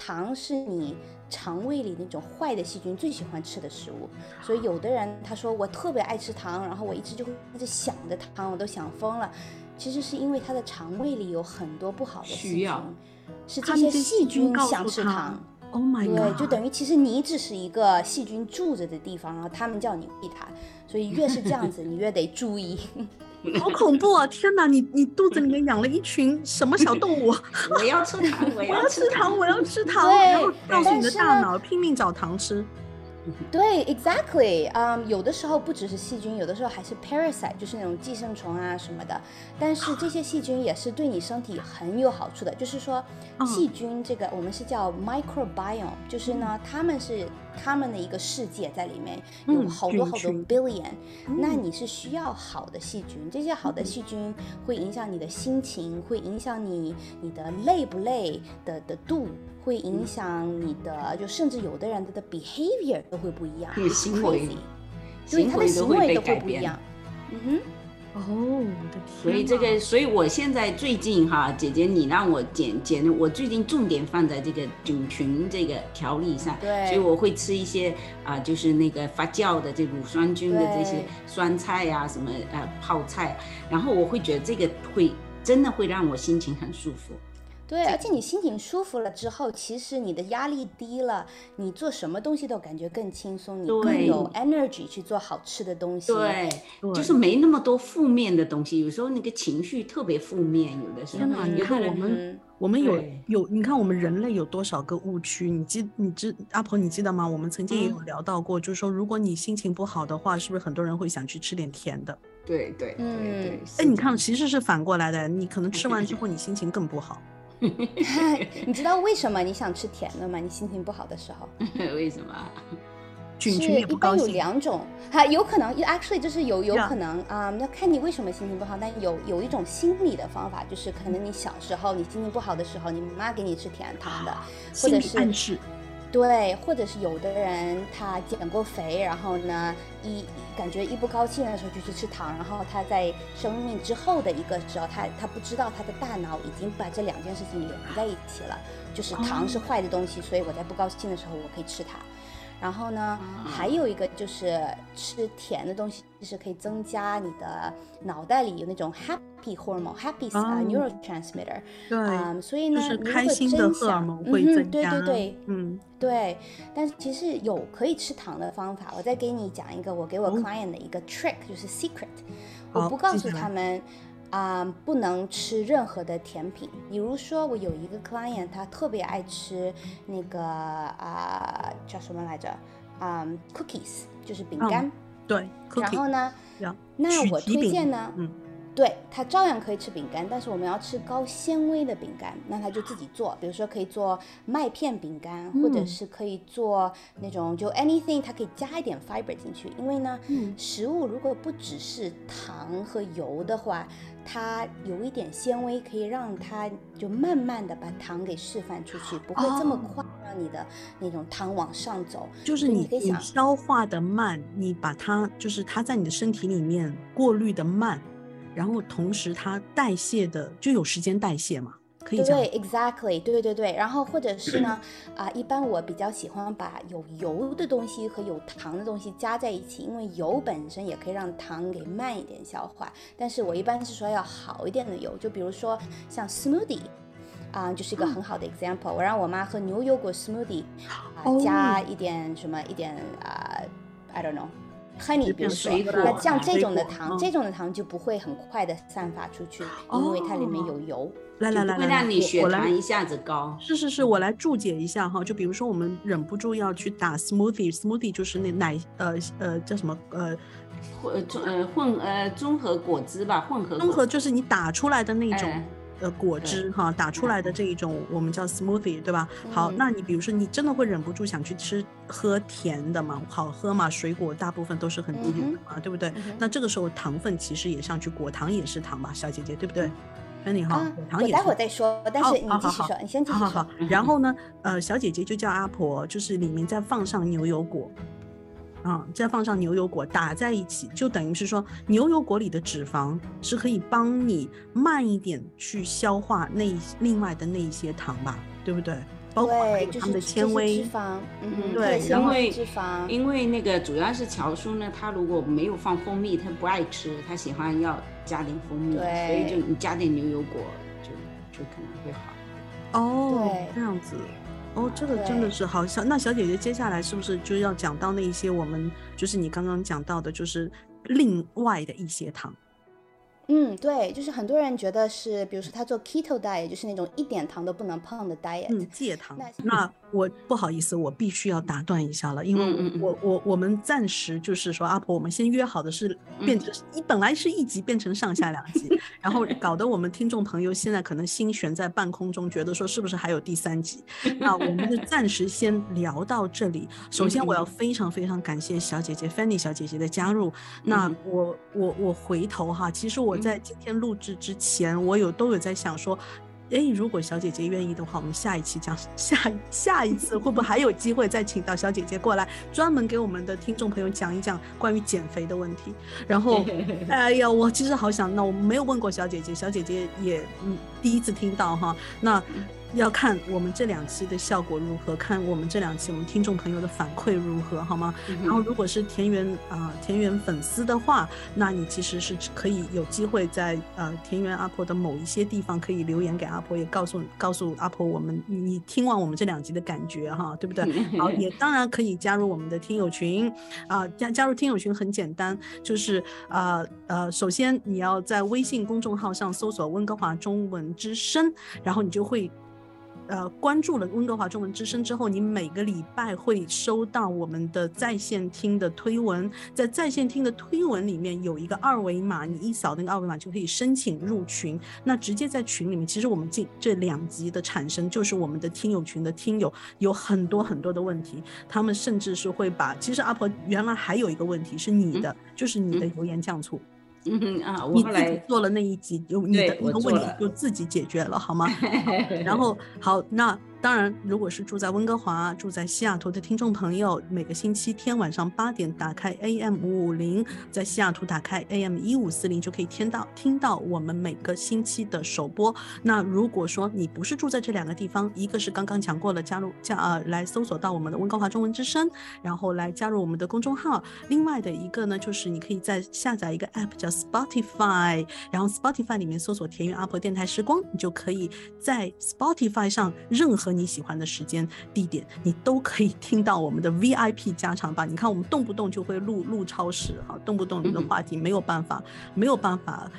Speaker 2: 糖是你肠胃里那种坏的细菌最喜欢吃的食物，所以有的人他说我特别爱吃糖，然后我一直就会一直想着糖，我都想疯了。其实是因为他的肠胃里有很多不好的细菌，是这些细菌想吃糖。
Speaker 1: Oh my god！
Speaker 2: 对，就等于其实你只是一个细菌住着的地方，然后他们叫你喂它，所以越是这样子，你越得注意。
Speaker 1: 好恐怖啊！天哪，你你肚子里面养了一群什么小动物？
Speaker 3: 我要吃糖，我要吃糖，
Speaker 1: 我要吃糖，然后告诉你的大脑拼命找糖吃。
Speaker 2: 对，exactly，嗯，有的时候不只是细菌，有的时候还是 parasite，就是那种寄生虫啊什么的。但是这些细菌也是对你身体很有好处的。就是说，细菌这个我们是叫 microbiome，就是呢，他们是他们的一个世界在里面有好多好多 billion。那你是需要好的细菌，这些好的细菌会影响你的心情，会影响你你的累不累的的度。会影响你的，就甚至有的人他的 behavior 都会不一样，
Speaker 3: 行为，
Speaker 2: 所以他的行为都会不一样。嗯哼，
Speaker 1: 哦，
Speaker 3: 所以这个，所以我现在最近哈，姐姐你让我减减，我最近重点放在这个菌群这个调理上，
Speaker 2: 对，
Speaker 3: 所以我会吃一些啊，就是那个发酵的这乳酸菌的这些酸菜呀，什么呃泡菜，然后我会觉得这个会真的会让我心情很舒服。
Speaker 2: 对，而且你心情舒服了之后，其实你的压力低了，你做什么东西都感觉更轻松，你更有 energy 去做好吃的东西。
Speaker 3: 对，就是没那么多负面的东西。有时候那个情绪特别负面，有的时候。天
Speaker 1: 哪，你看我们，我们有有，你看我们人类有多少个误区？你记，你知阿婆你记得吗？我们曾经也有聊到过，就是说，如果你心情不好的话，是不是很多人会想去吃点甜的？
Speaker 3: 对对对对。
Speaker 1: 哎，你看，其实是反过来的，你可能吃完之后，你心情更不好。
Speaker 2: 你知道为什么你想吃甜的吗？你心情不好的时候，
Speaker 3: 为什么？
Speaker 1: 是
Speaker 2: 一般有两种，哈，有可能，actually 就是有有可能啊，那看你为什么心情不好。但有有一种心理的方法，就是可能你小时候你心情不好的时候，你妈给你吃甜糖的，或者是。对，或者是有的人他减过肥，然后呢，一感觉一不高兴的时候就去吃糖，然后他在生命之后的一个时候，他他不知道他的大脑已经把这两件事情连在一起了，就是糖是坏的东西，所以我在不高兴的时候我可以吃它。然后呢，还有一个就是吃甜的东西，就是可以增加你的脑袋里有那种 happy hormone，happy neurotransmitter。
Speaker 1: 对，
Speaker 2: 所以呢，
Speaker 1: 就是开心的荷尔蒙会增
Speaker 2: 加。对对对，嗯，对。但是其实有可以吃糖的方法，我再给你讲一个我给我 client 的一个 trick，就是 secret，我不告诉他们。啊，不能吃任何的甜品。比如说，我有一个 client，他特别爱吃那个啊，叫什么来着？啊，cookies，就是饼干。
Speaker 1: 对。
Speaker 2: 然后呢？那我推荐呢？嗯。对他照样可以吃饼干，但是我们要吃高纤维的饼干，那他就自己做，比如说可以做麦片饼干，或者是可以做那种就 anything，它可以加一点 fiber 进去，因为呢，食物如果不只是糖和油的话，它有一点纤维可以让它就慢慢的把糖给释放出去，不会这么快让你的那种糖往上走。
Speaker 1: 就是你你消化的慢，你把它就是它在你的身体里面过滤的慢。然后同时它代谢的就有时间代谢嘛，可以
Speaker 2: 对，exactly，对对对。然后或者是呢，啊，一般我比较喜欢把有油的东西和有糖的东西加在一起，因为油本身也可以让糖给慢一点消化。但是我一般是说要好一点的油，就比如说像 smoothie。啊，就是一个很好的 example。我让我妈喝牛油果 smoothie，啊，加一点什么一点啊，I don't know，honey，比如说，那像这种的糖，这种的糖就不会很快的散发出去，因为它里面有油。
Speaker 1: 来来来，
Speaker 3: 会让你血糖一下子高。
Speaker 1: 是是是，我来注解一下哈。就比如说，我们忍不住要去打 smoothie，smoothie 就是那奶呃呃叫什么呃
Speaker 3: 混呃混呃综合果汁吧，混合
Speaker 1: 综合就是你打出来的那种呃果汁哈，打出来的这一种我们叫 smoothie 对吧？好，那你比如说你真的会忍不住想去吃喝甜的嘛？好喝嘛？水果大部分都是很低的嘛，对不对？那这个时候糖分其实也上去，果糖也是糖嘛，小姐姐对不对？你好，
Speaker 2: 我待会儿再说，但是你继续说，你先继续说。
Speaker 1: 好，好，然后呢，呃，小姐姐就叫阿婆，就是里面再放上牛油果，啊，再放上牛油果打在一起，就等于是说牛油果里的脂肪是可以帮你慢一点去消化那另外的那一些糖吧，对不对？包括它们的纤维
Speaker 2: 脂肪，嗯，
Speaker 1: 对，
Speaker 3: 因为
Speaker 2: 脂肪，
Speaker 3: 因为那个主要是乔叔呢，他如果没有放蜂蜜，他不爱吃，他喜欢要加点蜂蜜，所以就你加点牛油果，就就可能会好。
Speaker 1: 哦，这样子，哦，这个真的是好。小那小姐姐接下来是不是就要讲到那一些我们就是你刚刚讲到的，就是另外的一些糖？
Speaker 2: 嗯，对，就是很多人觉得是，比如说他做 keto diet，就是那种一点糖都不能碰的 diet，
Speaker 1: 嗯，戒糖。那我不好意思，我必须要打断一下了，因为我我我们暂时就是说，阿婆，我们先约好的是变成一本来是一集变成上下两集，然后搞得我们听众朋友现在可能心悬在半空中，觉得说是不是还有第三集？那我们就暂时先聊到这里。首先，我要非常非常感谢小姐姐 Fanny 小姐姐的加入。那我我我回头哈，其实我在今天录制之前，我有都有在想说。哎，如果小姐姐愿意的话，我们下一期讲下下一次会不会还有机会再请到小姐姐过来，专门给我们的听众朋友讲一讲关于减肥的问题。然后，哎呀，我其实好想，那我没有问过小姐姐，小姐姐也嗯第一次听到哈，那。要看我们这两期的效果如何，看我们这两期我们听众朋友的反馈如何，好吗？然后如果是田园啊田园粉丝的话，那你其实是可以有机会在呃田园阿婆的某一些地方可以留言给阿婆，也告诉告诉阿婆我们你听完我们这两集的感觉哈，对不对？好，也当然可以加入我们的听友群啊，加加入听友群很简单，就是啊呃，首先你要在微信公众号上搜索温哥华中文之声，然后你就会。呃，关注了温哥华中文之声之后，你每个礼拜会收到我们的在线听的推文，在在线听的推文里面有一个二维码，你一扫那个二维码就可以申请入群。那直接在群里面，其实我们这这两集的产生就是我们的听友群的听友有很多很多的问题，他们甚至是会把，其实阿婆原来还有一个问题是你的，就是你的油盐酱醋。
Speaker 3: 嗯啊，我后来
Speaker 1: 做了那一集，就你的那个问题就自己解决了，好吗？然后好，那。当然，如果是住在温哥华、住在西雅图的听众朋友，每个星期天晚上八点打开 AM 五五零，在西雅图打开 AM 一五四零，就可以听到听到我们每个星期的首播。那如果说你不是住在这两个地方，一个是刚刚讲过了，加入加呃来搜索到我们的温哥华中文之声，然后来加入我们的公众号。另外的一个呢，就是你可以在下载一个 App 叫 Spotify，然后 Spotify 里面搜索“田园阿婆电台时光”，你就可以在 Spotify 上任何。和你喜欢的时间、地点，你都可以听到我们的 VIP 加长版。你看，我们动不动就会录录超时啊，动不动的话题没有办法，没有办法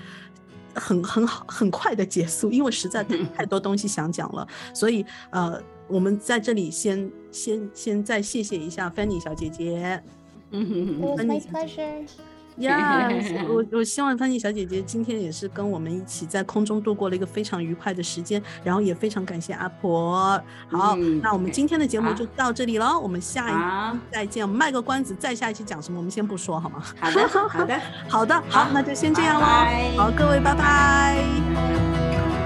Speaker 1: 很很好很快的结束，因为实在太多东西想讲了。所以呃，我们在这里先先先再谢谢一下 Fanny 小姐姐。
Speaker 2: 嗯哼，My pleasure。
Speaker 1: 呀，我我希望潘妮小姐姐今天也是跟我们一起在空中度过了一个非常愉快的时间，然后也非常感谢阿婆。好，那我们今天的节目就到这里了，我们下一期再见。卖个关子，再下一期讲什么我们先不说，好吗？
Speaker 3: 好的，好的，
Speaker 1: 好的，好，那就先这样喽。好，各位，拜拜。